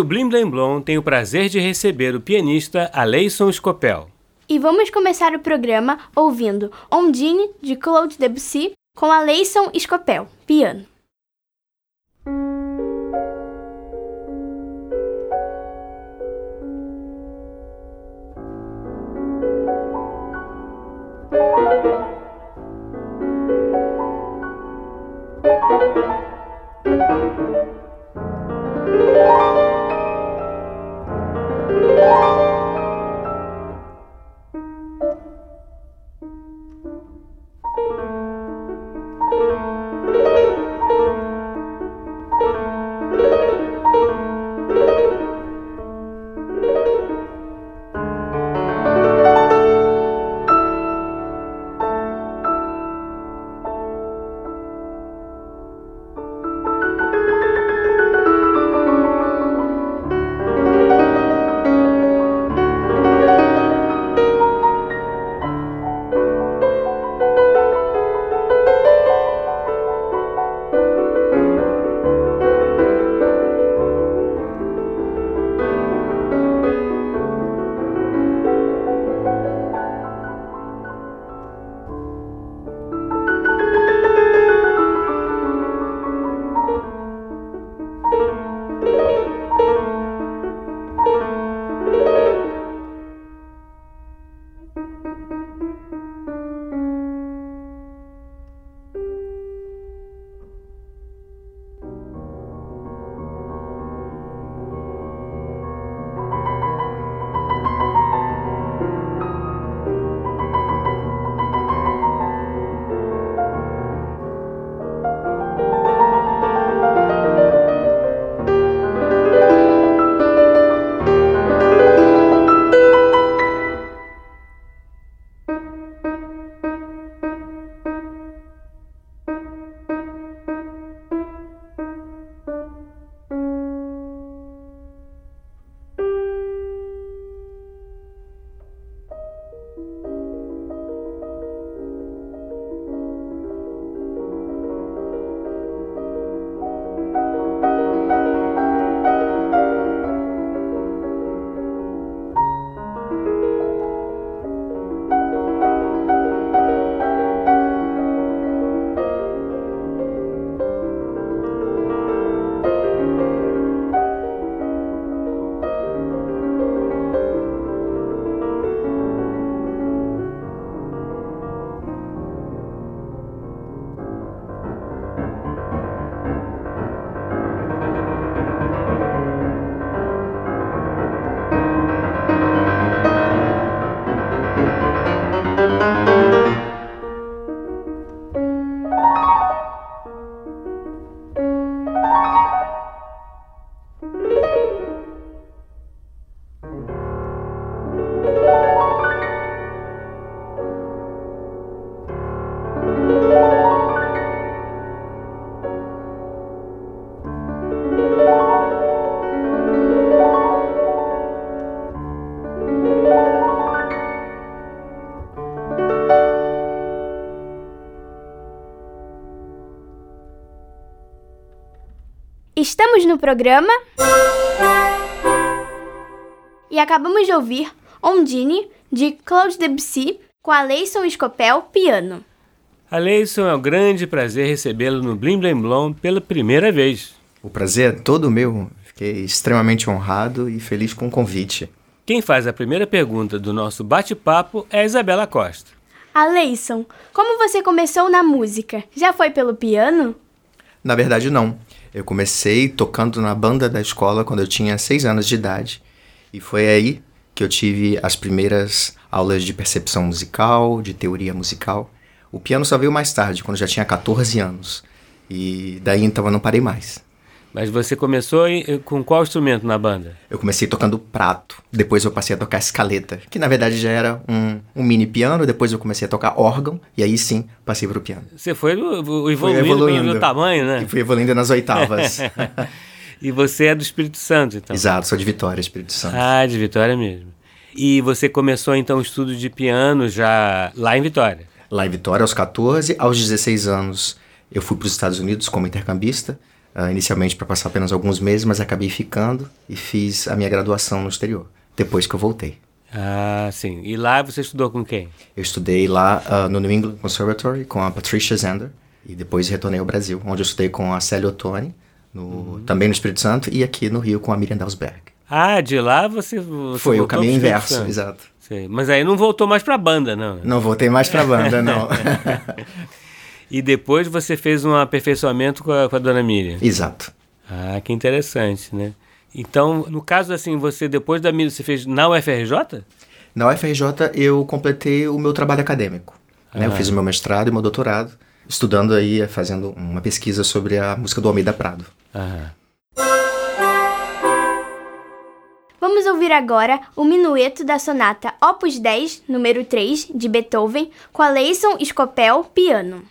O Blim Blim Blom tem o prazer de receber o pianista Aleison Scopel. E vamos começar o programa ouvindo Ondine, de Claude Debussy, com Aleison Scopel, piano. Estamos no programa. E acabamos de ouvir Ondine, de Claude Debussy, com Aleison Scopel, piano. Aleison, é um grande prazer recebê-lo no Blim Blim Blom pela primeira vez. O prazer é todo meu. Fiquei extremamente honrado e feliz com o convite. Quem faz a primeira pergunta do nosso bate-papo é a Isabela Costa. Aleison, como você começou na música? Já foi pelo piano? Na verdade, não. Eu comecei tocando na banda da escola quando eu tinha seis anos de idade. E foi aí que eu tive as primeiras aulas de percepção musical, de teoria musical. O piano só veio mais tarde, quando eu já tinha 14 anos. E daí então eu não parei mais. Mas você começou em- com qual instrumento na banda? Eu comecei tocando prato, depois eu passei a tocar escaleta, que na verdade já era um, um mini piano, depois eu comecei a tocar órgão, e aí sim passei pro piano. Você foi o- o- Fui evoluindo, evoluindo. o tamanho, E né? fui evoluindo nas oitavas. E você é do Espírito Santo, então. Exato, sou de Vitória, Espírito Santo. Ah, de Vitória mesmo. E você começou então o estudo de piano já lá em Vitória. Lá em Vitória, aos 14, aos 16 anos, Eu fui para os Estados Unidos como intercambista, uh, inicialmente para passar apenas alguns meses, mas acabei ficando e fiz a minha graduação no exterior, depois que eu voltei. Ah, sim. E lá você estudou com quem? Eu estudei lá uh, no New England Conservatory com a Patricia Zander e depois retornei ao Brasil, onde eu estudei com a Célia Ottoni, no, uhum. também no Espírito Santo, e aqui no Rio com a Miriam Dalsberg. Ah, de lá você, você Foi o caminho inverso, exato. Sim. Mas aí não voltou mais para a banda, não? Não voltei mais para a banda, não. e depois você fez um aperfeiçoamento com a, com a dona Miriam? Exato. Ah, que interessante, né? Então, no caso assim, você depois da Miriam, você fez na UFRJ? Na UFRJ eu completei o meu trabalho acadêmico. Né? Eu fiz o meu mestrado e meu doutorado, estudando aí, fazendo uma pesquisa sobre a música do Almeida Prado. Aham. Vamos ouvir agora o minueto da sonata Opus 10, número 3, de Beethoven, com a Leison Scopel, piano.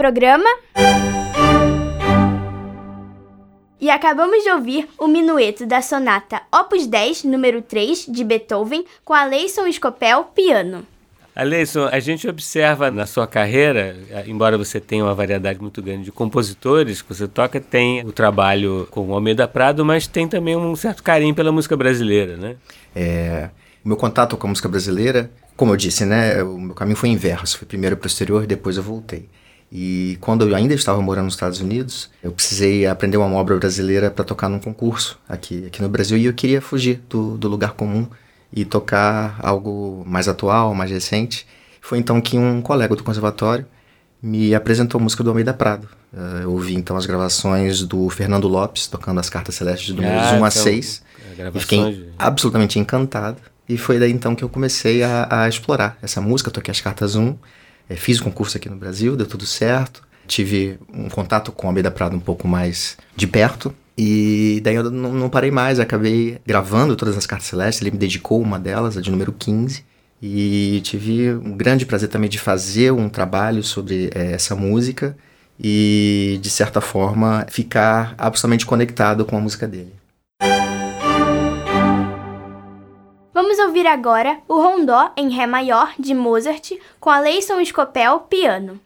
Programa. E acabamos de ouvir o minueto da sonata Opus 10, número 3, de Beethoven, com Aleison Scopel, piano. Aleison, a gente observa na sua carreira, embora você tenha uma variedade muito grande de compositores que você toca, tem o trabalho com o Almeida Prado, mas tem também um certo carinho pela música brasileira, né? É, o meu contato com a música brasileira como eu disse, né, o meu caminho foi inverso. Foi primeiro para o exterior e depois eu voltei. E quando eu ainda estava morando nos Estados Unidos, eu precisei aprender uma obra brasileira para tocar num concurso aqui, aqui no Brasil e eu queria fugir do, do lugar comum e tocar algo mais atual, mais recente. Foi então que um colega do conservatório me apresentou a música do Almeida Prado. Uh, eu ouvi então as gravações do Fernando Lopes tocando as cartas celestes de números ah, 1 a 6 então, e fiquei absolutamente encantado. E foi daí então que eu comecei a, a explorar essa música. Toquei as cartas 1, é, fiz o concurso aqui no Brasil, deu tudo certo. Tive um contato com a Almeida Prado um pouco mais de perto. E daí eu não, não, parei mais, acabei gravando todas as cartas celestes. Ele me dedicou uma delas, a de número 15. E tive um grande prazer também de fazer um trabalho sobre é, essa música e, de certa forma, ficar absolutamente conectado com a música dele. Vamos ouvir agora o Rondó em Ré maior de Mozart com a Leison Scopel piano.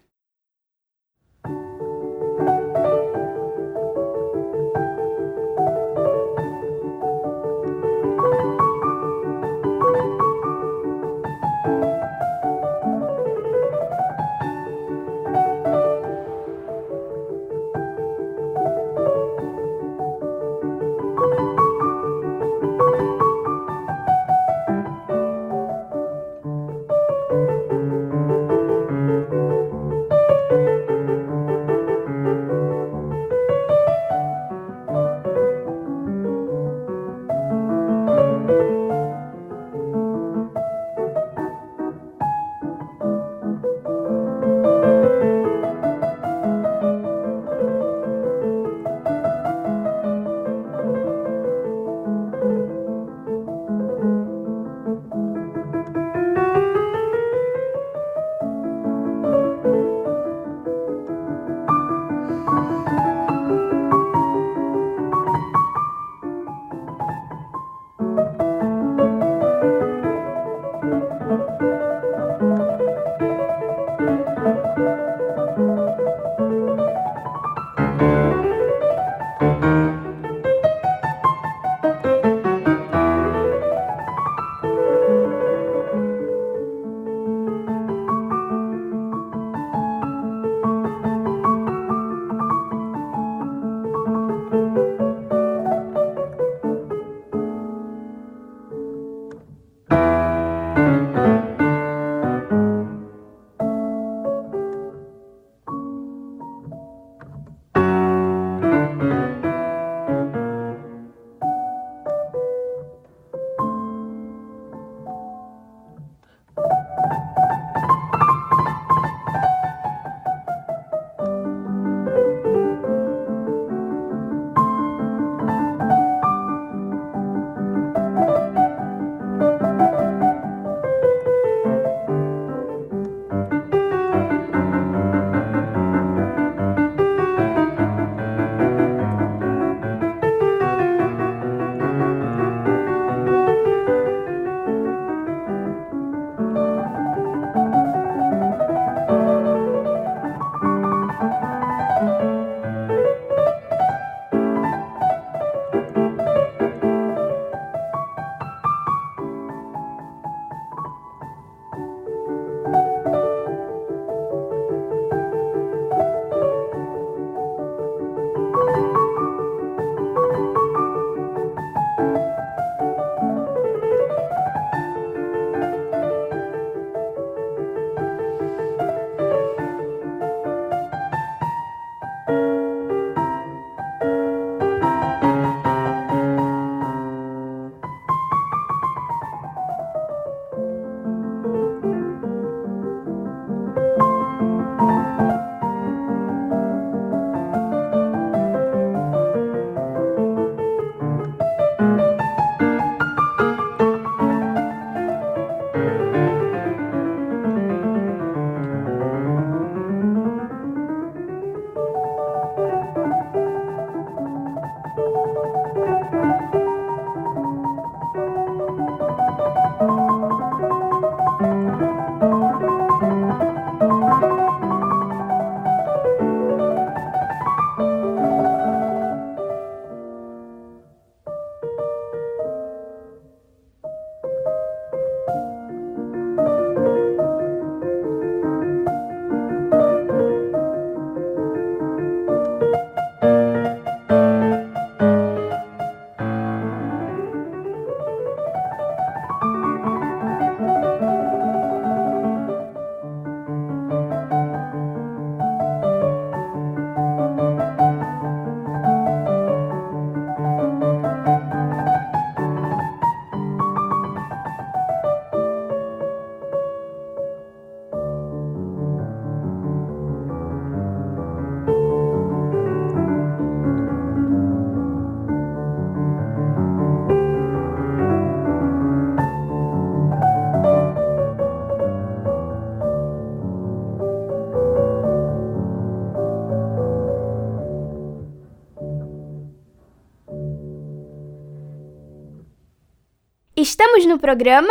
Estamos no programa.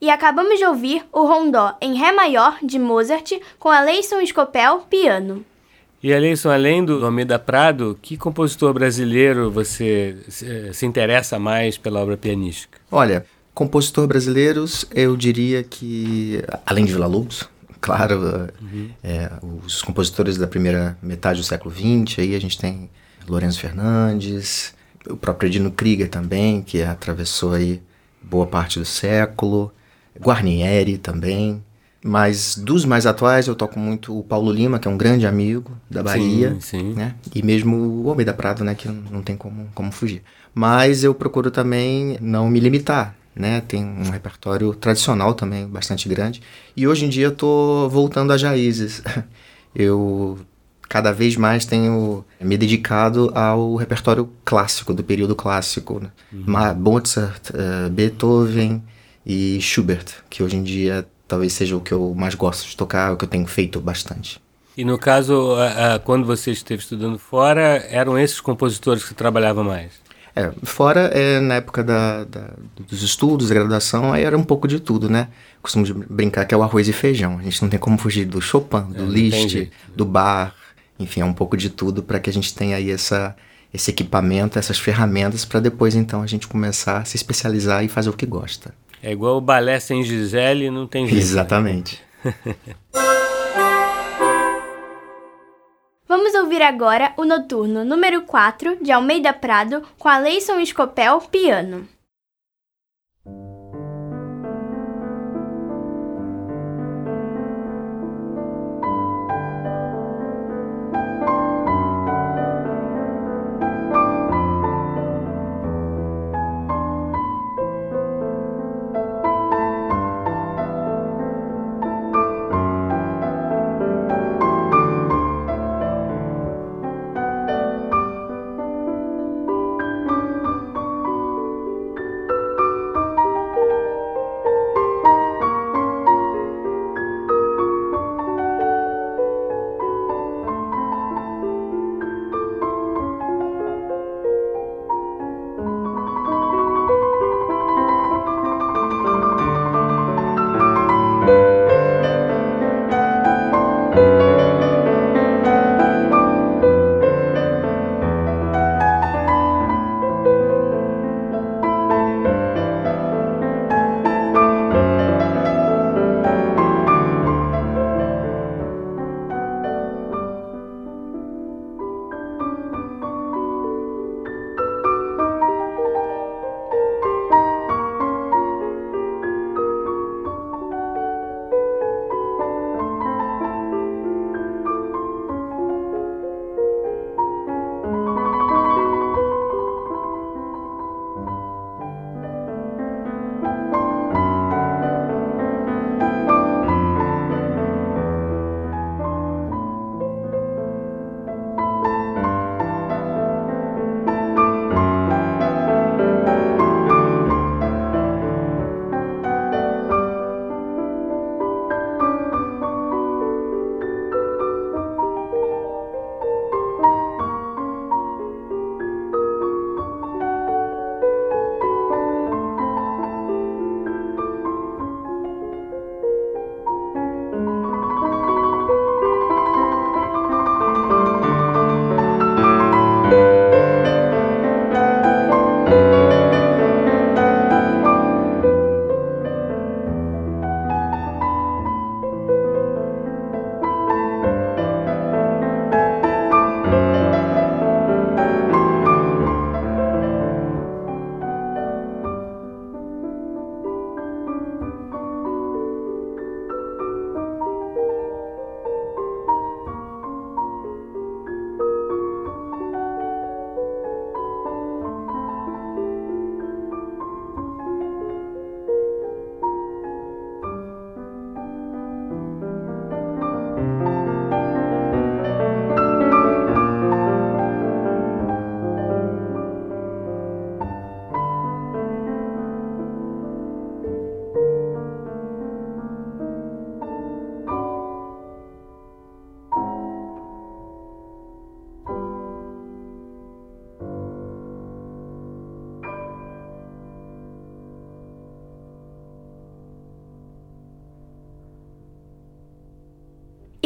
E acabamos de ouvir o Rondó em Ré maior de Mozart com Aleison Scopel piano. E Aleison, além do Almeida Prado, que compositor brasileiro você se, se interessa mais pela obra pianística? Olha, compositor brasileiros, eu diria que, além de Villa-Lobos, claro, uhum. é, os compositores da primeira metade do século XX, aí a gente tem Lourenço Fernandes, o próprio Edino Krieger também, que atravessou aí boa parte do século, Guarnieri também, mas dos mais atuais eu toco muito o Paulo Lima, que é um grande amigo da Bahia, sim, sim. né? E mesmo o Almeida Prado, né, que não tem como, como fugir. Mas eu procuro também não me limitar, né? Tem um repertório tradicional também bastante grande. E hoje em dia eu tô voltando às raízes. Eu cada vez mais tenho me dedicado ao repertório clássico, do período clássico. Né? Uhum. Mozart, uh, Beethoven e Schubert, que hoje em dia talvez seja o que eu mais gosto de tocar, o que eu tenho feito bastante. E no caso, quando você esteve estudando fora, eram esses compositores que trabalhavam mais? É, fora, é, na época da, da, dos estudos, da graduação, aí era um pouco de tudo, né? Costumo brincar que é o arroz e feijão. A gente não tem como fugir do Chopin, do é, Liszt, do Bar, enfim, é um pouco de tudo para que a gente tenha aí essa, esse equipamento, essas ferramentas, para depois então a gente começar a se especializar e fazer o que gosta. É igual o balé sem Gisele, não tem jeito. Exatamente. Vamos ouvir agora o noturno número 4 de Almeida Prado com a Leison Escopel piano.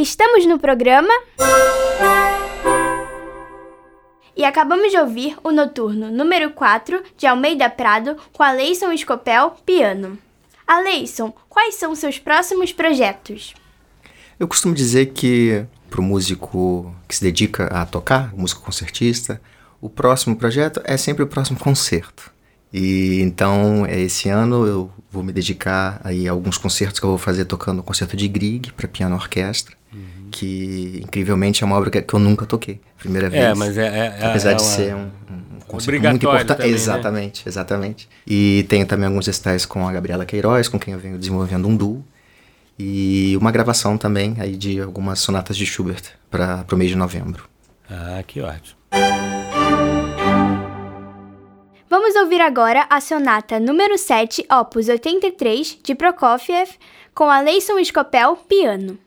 Estamos no programa. E acabamos de ouvir o noturno número 4 de Almeida Prado com a Leison Escopel, piano. Aleison, quais são seus próximos projetos? Eu costumo dizer que para o músico que se dedica a tocar, músico concertista, o próximo projeto é sempre o próximo concerto. E então, é, esse ano eu vou me dedicar aí a alguns concertos que eu vou fazer tocando o concerto de Grieg para piano orquestra, uhum. que incrivelmente é uma obra que, eu nunca toquei, primeira é, vez. É, mas é, é apesar é de uma... ser um, um concerto muito importante. Também, exatamente, né? exatamente. E tenho também alguns recitais com a Gabriela Queiroz, com quem eu venho desenvolvendo um duo. E uma gravação também aí de algumas sonatas de Schubert para o mês de novembro. Ah, que ótimo. Vamos ouvir agora a sonata número 7, opus 83, de Prokofiev, com a Leison Scopel, piano.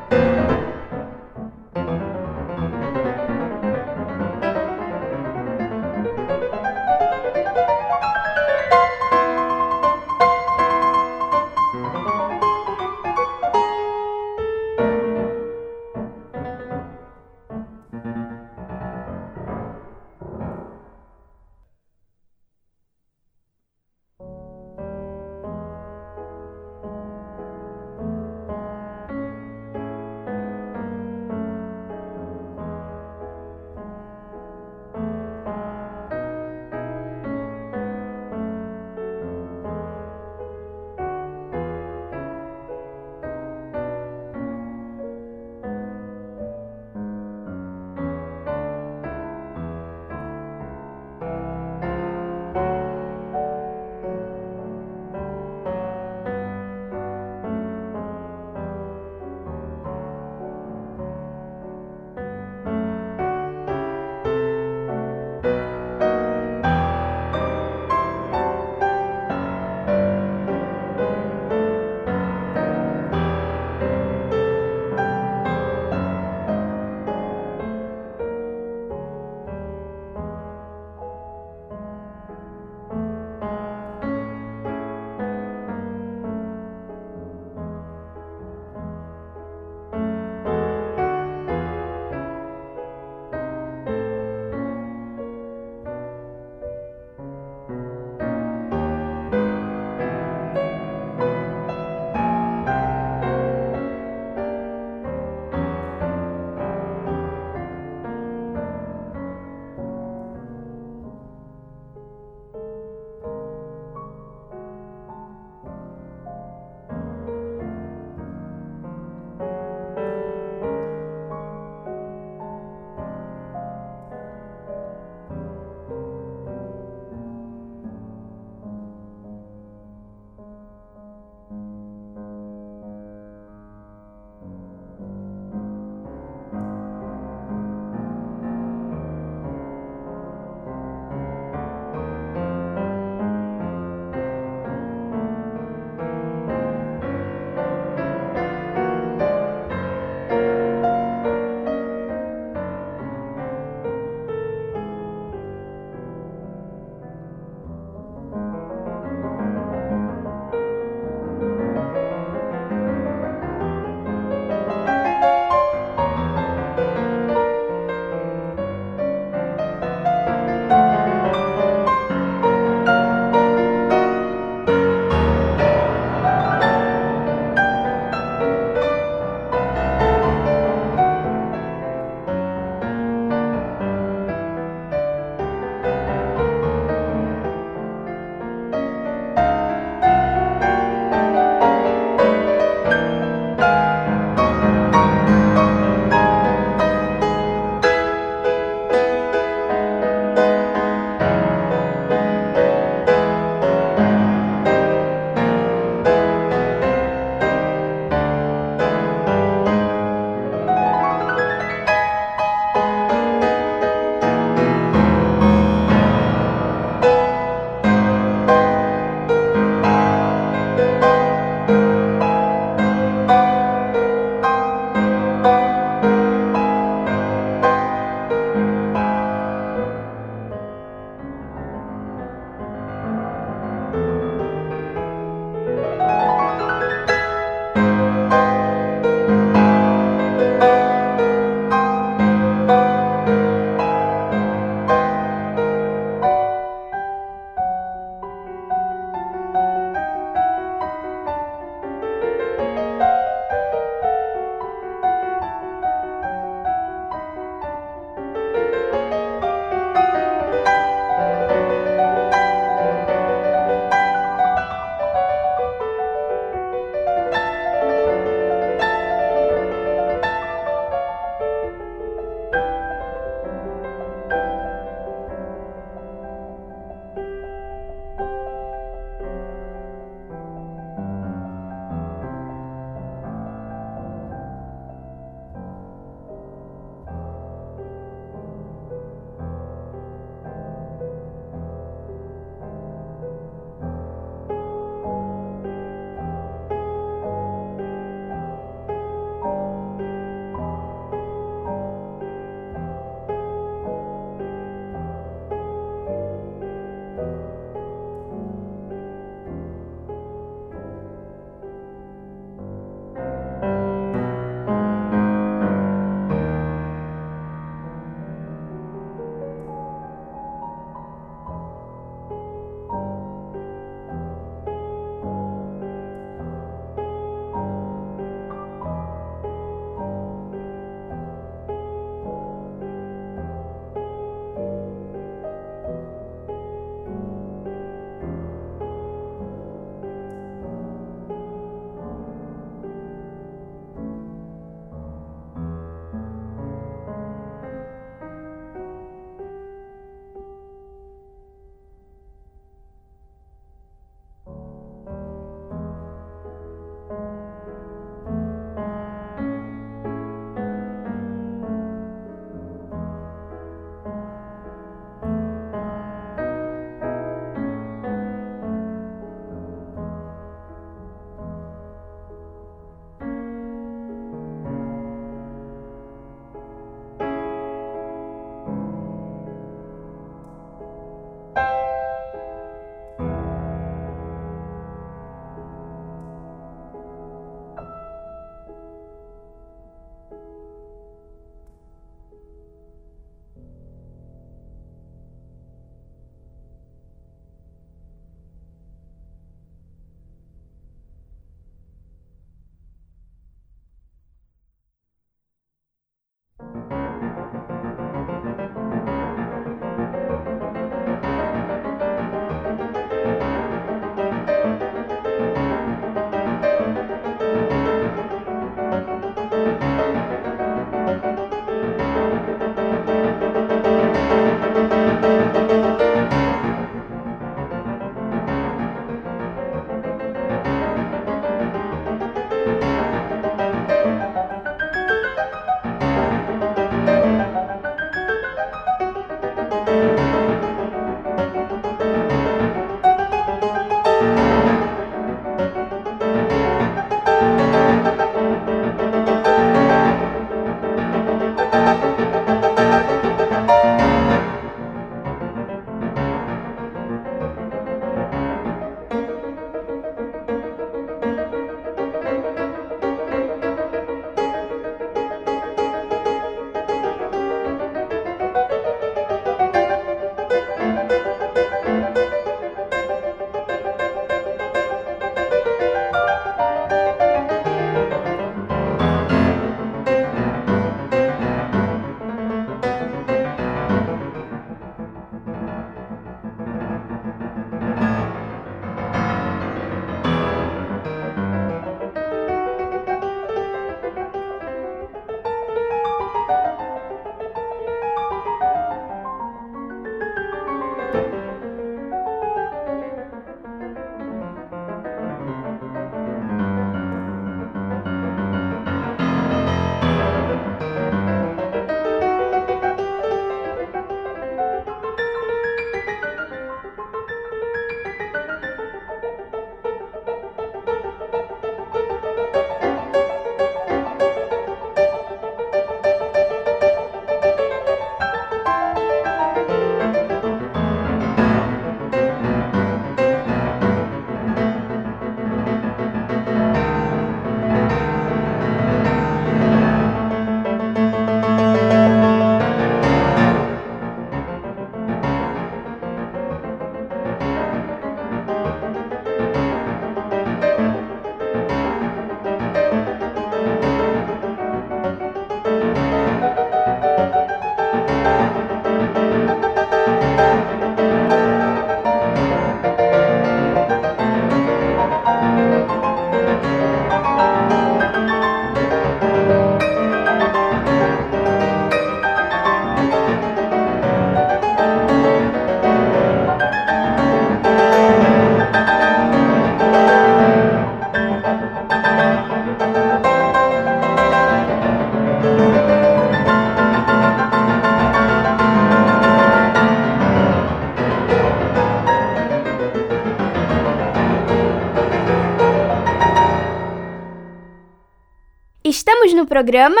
Programa.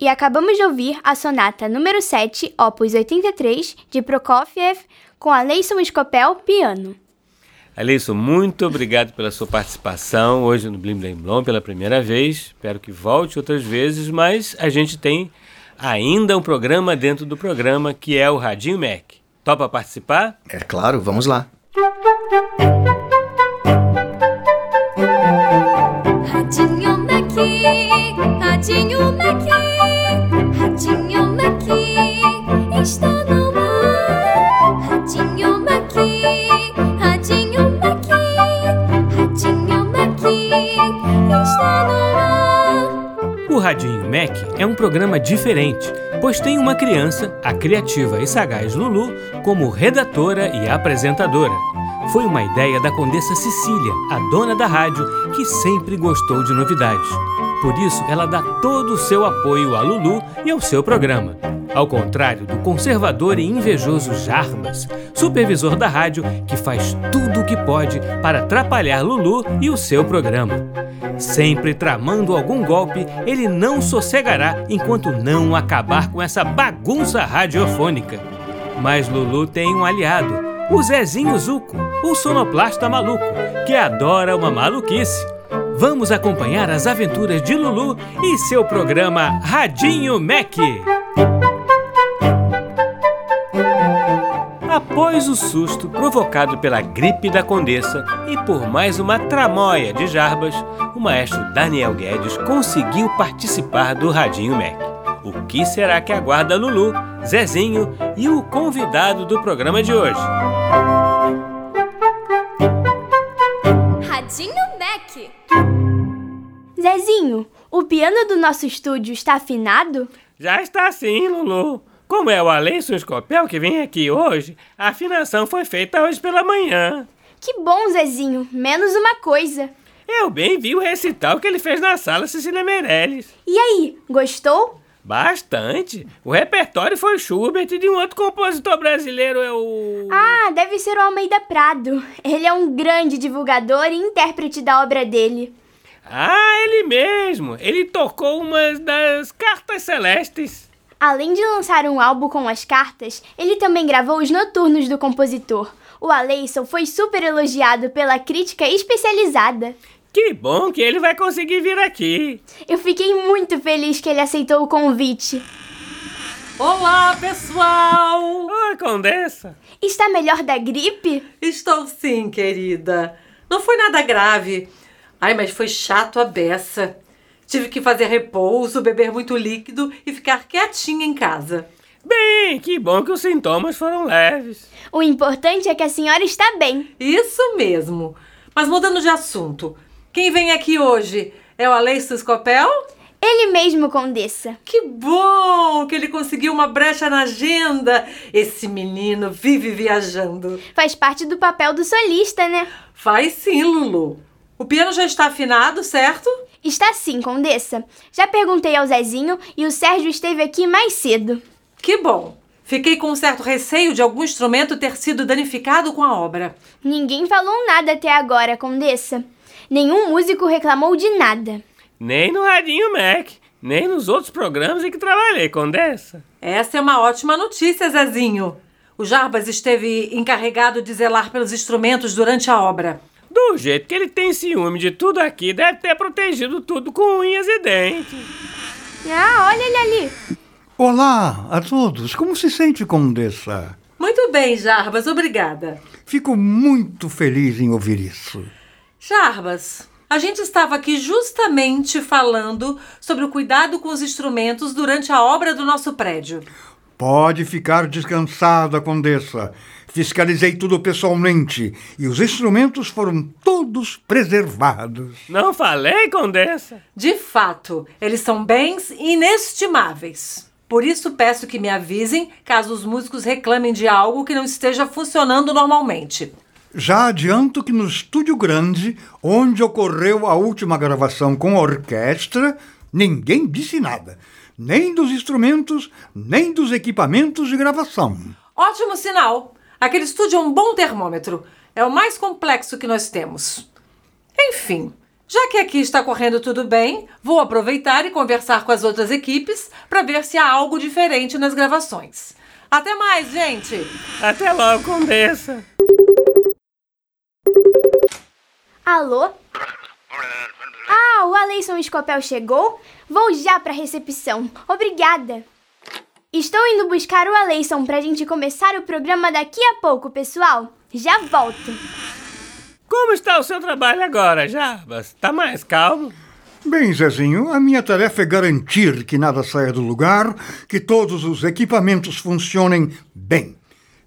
E acabamos de ouvir a sonata número 7, opus 83, de Prokofiev, com a Leison Scopel piano. Aleison, muito obrigado pela sua participação hoje no Blim Blim Blom pela primeira vez. Espero que volte outras vezes, mas a gente tem ainda um programa dentro do programa que é o Radinho Mac. Topa participar? É claro, vamos lá. Mac é um programa diferente, pois tem uma criança, a criativa e sagaz Lulu, como redatora e apresentadora. Foi uma ideia da Condessa Cecília, a dona da rádio, que sempre gostou de novidades. Por isso, ela dá todo o seu apoio a Lulu e ao seu programa. Ao contrário do conservador e invejoso Jarbas, supervisor da rádio, que faz tudo o que pode para atrapalhar Lulu e o seu programa. Sempre tramando algum golpe, ele não sossegará enquanto não acabar com essa bagunça radiofônica. Mas Lulu tem um aliado, o Zezinho Zuco, o sonoplasta maluco, que adora uma maluquice. Vamos acompanhar as aventuras de Lulu e seu programa Radinho Mac. Após o susto provocado pela gripe da Condessa e por mais uma tramóia de Jarbas, o maestro Daniel Guedes conseguiu participar do Radinho Mac. O que será que aguarda Lulu, Zezinho e o convidado do programa de hoje? Radinho Mac. Zezinho, o piano do nosso estúdio está afinado? Já está sim, Lulu. Como é o Aleison Scopel que vem aqui hoje, a afinação foi feita hoje pela manhã. Que bom, Zezinho. Menos uma coisa. Eu bem vi o recital que ele fez na sala Cecília Meirelles. E aí, gostou? Bastante. O repertório foi Schubert e de um outro compositor brasileiro é o. Ah, deve ser o Almeida Prado. Ele é um grande divulgador e intérprete da obra dele. Ah, ele mesmo. Ele tocou uma das cartas celestes. Além de lançar um álbum com as cartas, ele também gravou os noturnos do compositor. O Aleison foi super elogiado pela crítica especializada. Que bom que ele vai conseguir vir aqui. Eu fiquei muito feliz que ele aceitou o convite. Olá, pessoal! Oi, Condessa. Está melhor da gripe? Estou sim, querida. Não foi nada grave. Ai, mas foi chato a beça. Tive que fazer repouso, beber muito líquido e ficar quietinha em casa. Bem, que bom que os sintomas foram leves. O importante é que a senhora está bem. Isso mesmo. Mas mudando de assunto, quem vem aqui hoje é o Aleison Scopel? Ele mesmo, Condessa. Que bom que ele conseguiu uma brecha na agenda. Esse menino vive viajando. Faz parte do papel do solista, né? Faz sim, Lulu. O piano já está afinado, certo? Está sim, Condessa. Já perguntei ao Zezinho e o Sérgio esteve aqui mais cedo. Que bom. Fiquei com um certo receio de algum instrumento ter sido danificado com a obra. Ninguém falou nada até agora, Condessa. Nenhum músico reclamou de nada. Nem no Radinho Mac, nem nos outros programas em que trabalhei, Condessa. Essa é uma ótima notícia, Zezinho. O Jarbas esteve encarregado de zelar pelos instrumentos durante a obra. Do jeito que ele tem ciúme de tudo aqui, deve ter protegido tudo com unhas e dentes. Ah, olha ele ali. Olá a todos, como se sente, Condessa? Muito bem, Jarbas, obrigada. Fico muito feliz em ouvir isso. Jarbas, a gente estava aqui justamente falando sobre o cuidado com os instrumentos durante a obra do nosso prédio. Pode ficar descansada, Condessa. Fiscalizei tudo pessoalmente e os instrumentos foram todos preservados. Não falei, Condessa? De fato, eles são bens inestimáveis. Por isso peço que me avisem caso os músicos reclamem de algo que não esteja funcionando normalmente. Já adianto que no estúdio grande, onde ocorreu a última gravação com a orquestra, ninguém disse nada. Nem dos instrumentos, nem dos equipamentos de gravação. Ótimo sinal! Aquele estúdio é um bom termômetro. É o mais complexo que nós temos. Enfim, já que aqui está correndo tudo bem, vou aproveitar e conversar com as outras equipes para ver se há algo diferente nas gravações. Até mais, gente! Até logo, Condessa. Alô? Ah, o Aleison Scopel chegou? Vou já para a recepção. Obrigada. Estou indo buscar o Aleison pra gente começar o programa daqui a pouco, pessoal. Já volto. Como está o seu trabalho agora, Jarbas? Tá mais calmo? Bem, Zezinho, a minha tarefa é garantir que nada saia do lugar, que todos os equipamentos funcionem bem.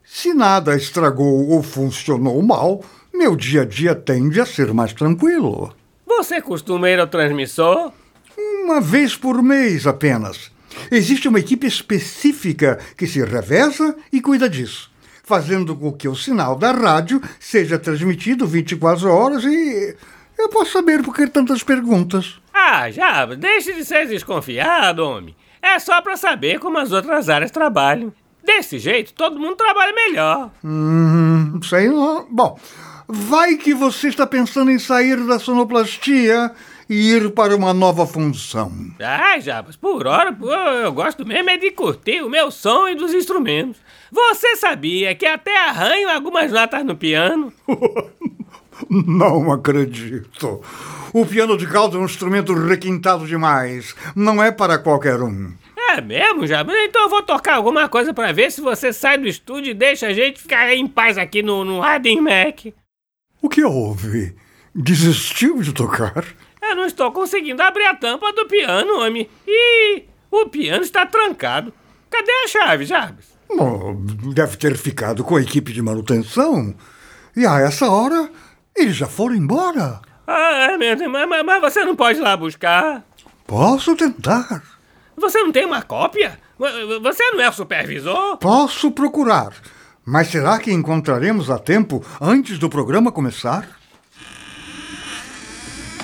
Se nada estragou ou funcionou mal, meu dia a dia tende a ser mais tranquilo. Você costuma ir ao transmissor? Uma vez por mês apenas. Existe uma equipe específica que se reveza e cuida disso, fazendo com que o sinal da rádio seja transmitido 24 horas e. Eu posso saber por que tantas perguntas. Ah, já, deixe de ser desconfiado, homem. É só para saber como as outras áreas trabalham. Desse jeito, todo mundo trabalha melhor. Hum, sei lá. Bom, vai que você está pensando em sair da sonoplastia e ir para uma nova função. Ah, Jabas, por hora, pô, eu gosto mesmo é de curtir o meu som e dos instrumentos. Você sabia que até arranho algumas notas no piano? Não acredito. O piano de cauda é um instrumento requintado demais. Não é para qualquer um. É mesmo, Jabas? Então eu vou tocar alguma coisa para ver se você sai do estúdio e deixa a gente ficar em paz aqui no, no Radin Mac. O que houve? Desistiu de tocar? Eu não estou conseguindo abrir a tampa do piano, homem. E o piano está trancado. Cadê a chave, Jabes? Oh, deve ter ficado com a equipe de manutenção. E a essa hora, eles já foram embora. Ah, é mesmo. Mas, mas, mas você não pode ir lá buscar? Posso tentar. Você não tem uma cópia? Você não é o supervisor? Posso procurar. Mas será que encontraremos a tempo antes do programa começar?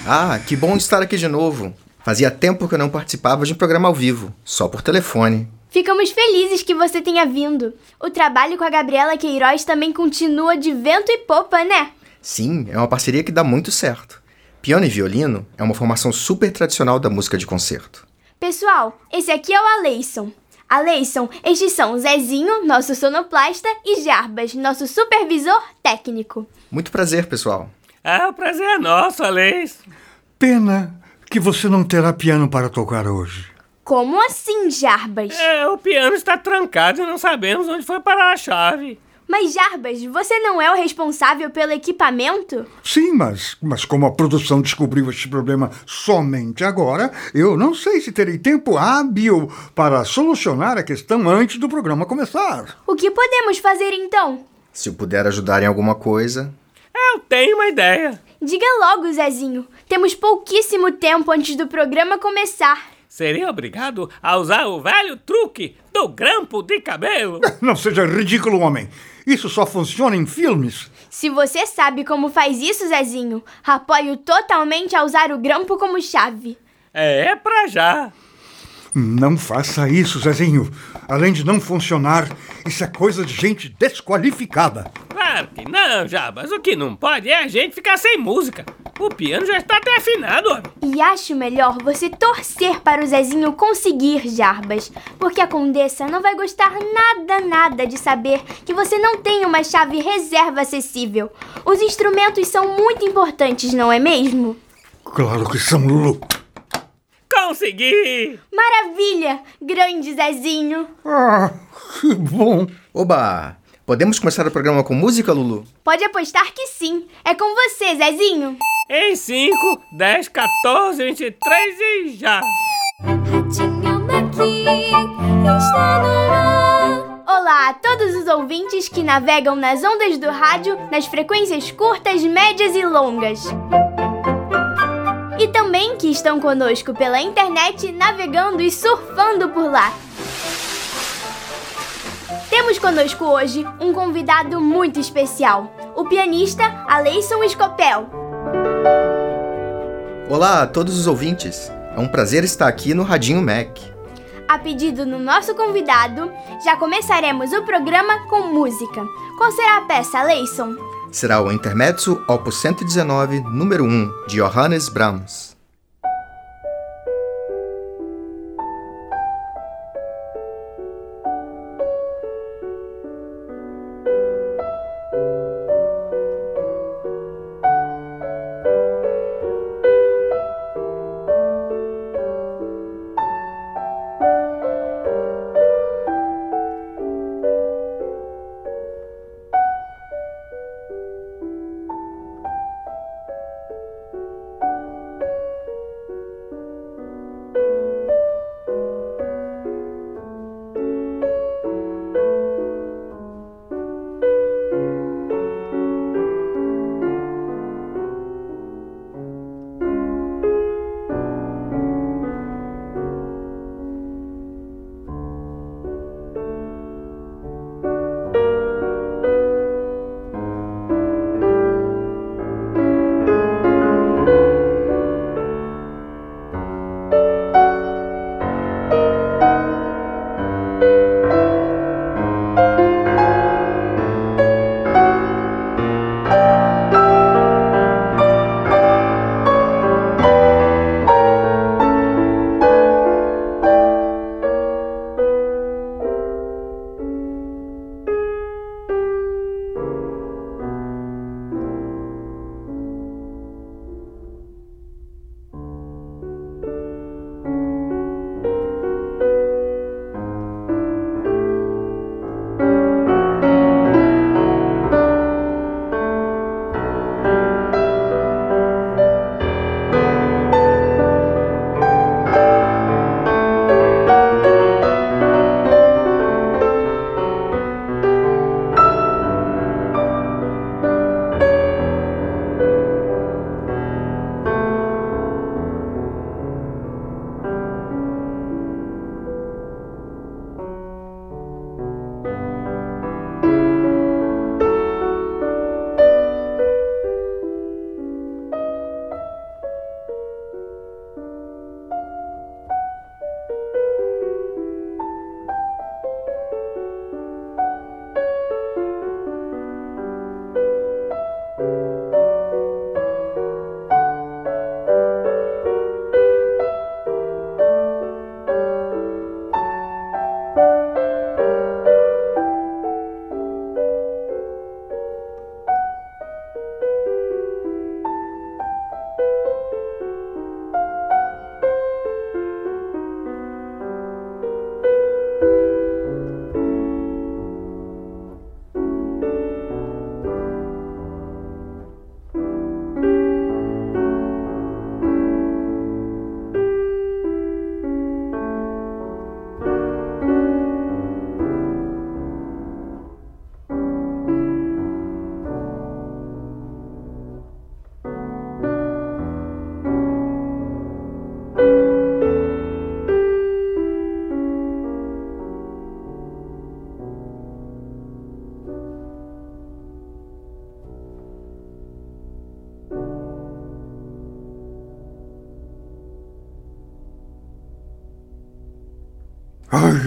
Ah, que bom estar aqui de novo. Fazia tempo que eu não participava de um programa ao vivo, só por telefone. Ficamos felizes que você tenha vindo. O trabalho com a Gabriela Queiroz também continua de vento e popa, né? Sim, é uma parceria que dá muito certo. Piano e violino é uma formação super tradicional da música de concerto. Pessoal, esse aqui é o Aleison. Aleison, estes são Zezinho, nosso sonoplasta, e Jarbas, nosso supervisor técnico. Muito prazer, pessoal. Ah, o prazer é nosso, Alex. Pena que você não terá piano para tocar hoje. Como assim, Jarbas? É, o piano está trancado e não sabemos onde foi parar a chave. Mas, Jarbas, você não é o responsável pelo equipamento? Sim, mas, mas como a produção descobriu este problema somente agora, eu não sei se terei tempo hábil para solucionar a questão antes do programa começar. O que podemos fazer então? Se eu puder ajudar em alguma coisa. Eu tenho uma ideia. Diga logo, Zezinho. Temos pouquíssimo tempo antes do programa começar. Seria obrigado a usar o velho truque do grampo de cabelo. Não seja ridículo, homem. Isso só funciona em filmes. Se você sabe como faz isso, Zezinho, apoio totalmente a usar o grampo como chave. É pra já. Não faça isso, Zezinho. Além de não funcionar, isso é coisa de gente desqualificada. Claro que não, Jabas. O que não pode é a gente ficar sem música. O piano já está até afinado, homem. E acho melhor você torcer para o Zezinho conseguir, Jarbas, porque a Condessa não vai gostar nada, nada de saber que você não tem uma chave reserva acessível. Os instrumentos são muito importantes, não é mesmo? Claro que são, Lulu. Consegui! Maravilha! Grande Zezinho! Ah, que bom. Oba! Podemos começar o programa com música, Lulu? Pode apostar que sim. É com você, Zezinho. Em 5, 10, 14, 23 e já! Ratinho Maqui está no ar. Olá a todos os ouvintes que navegam nas ondas do rádio nas frequências curtas, médias e longas. E também que estão conosco pela internet, navegando e surfando por lá. Temos conosco hoje um convidado muito especial, o pianista Aleison Scopel. Olá a todos os ouvintes. É um prazer estar aqui no Radinho Mac. A pedido do nosso convidado, já começaremos o programa com música. Qual será a peça, Aleison? Será o Intermezzo Opus 119, número 1, de Johannes Brahms.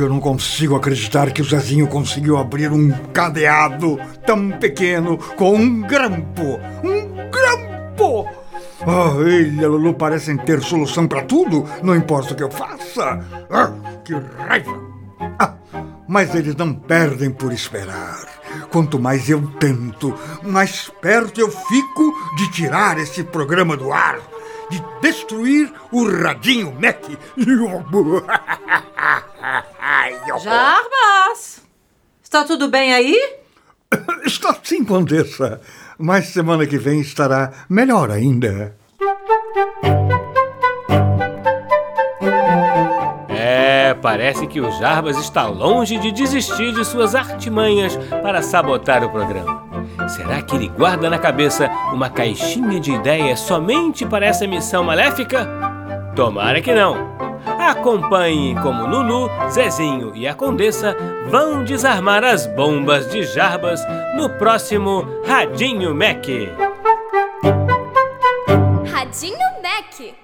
Eu não consigo acreditar que o Zezinho conseguiu abrir um cadeado tão pequeno com um grampo. Um grampo! Ah, ele e a Lulu parecem ter solução para tudo, não importa o que eu faça. Ah, que raiva! Ah, mas eles não perdem por esperar. Quanto mais eu tento, mais perto eu fico de tirar esse programa do ar, de destruir o Radinho Mac. Jarbas! Está tudo bem aí? Está sim, Condessa. Mas semana que vem estará melhor ainda. É, parece que o Jarbas está longe de desistir de suas artimanhas para sabotar o programa. Será que ele guarda na cabeça uma caixinha de ideias somente para essa missão maléfica? Tomara que não. Acompanhe como Lulu, Zezinho e a Condessa vão desarmar as bombas de Jarbas no próximo Radinho Mac. Radinho Mac.